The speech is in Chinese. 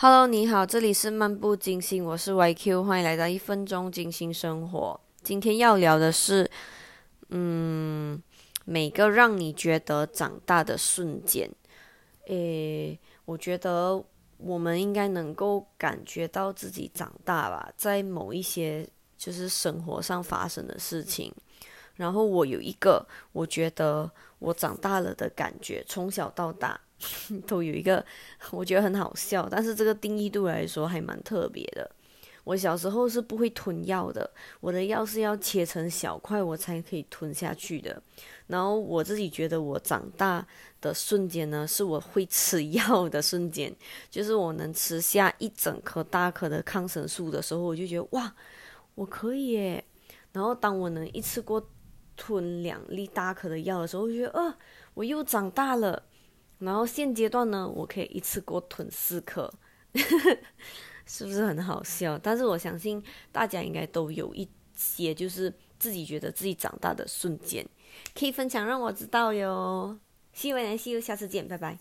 Hello，你好，这里是漫步金星，我是 YQ，欢迎来到一分钟金星生活。今天要聊的是，嗯，每个让你觉得长大的瞬间。诶，我觉得我们应该能够感觉到自己长大吧，在某一些就是生活上发生的事情。然后我有一个，我觉得我长大了的感觉，从小到大 都有一个，我觉得很好笑，但是这个定义度来说还蛮特别的。我小时候是不会吞药的，我的药是要切成小块我才可以吞下去的。然后我自己觉得我长大的瞬间呢，是我会吃药的瞬间，就是我能吃下一整颗大颗的抗生素的时候，我就觉得哇，我可以耶。然后当我能一次过吞两粒大颗的药的时候，我觉得呃，我又长大了。然后现阶段呢，我可以一次过囤四颗，是不是很好笑？但是我相信大家应该都有一些，就是自己觉得自己长大的瞬间，可以分享让我知道哟。希望能，see you，下次见，拜拜。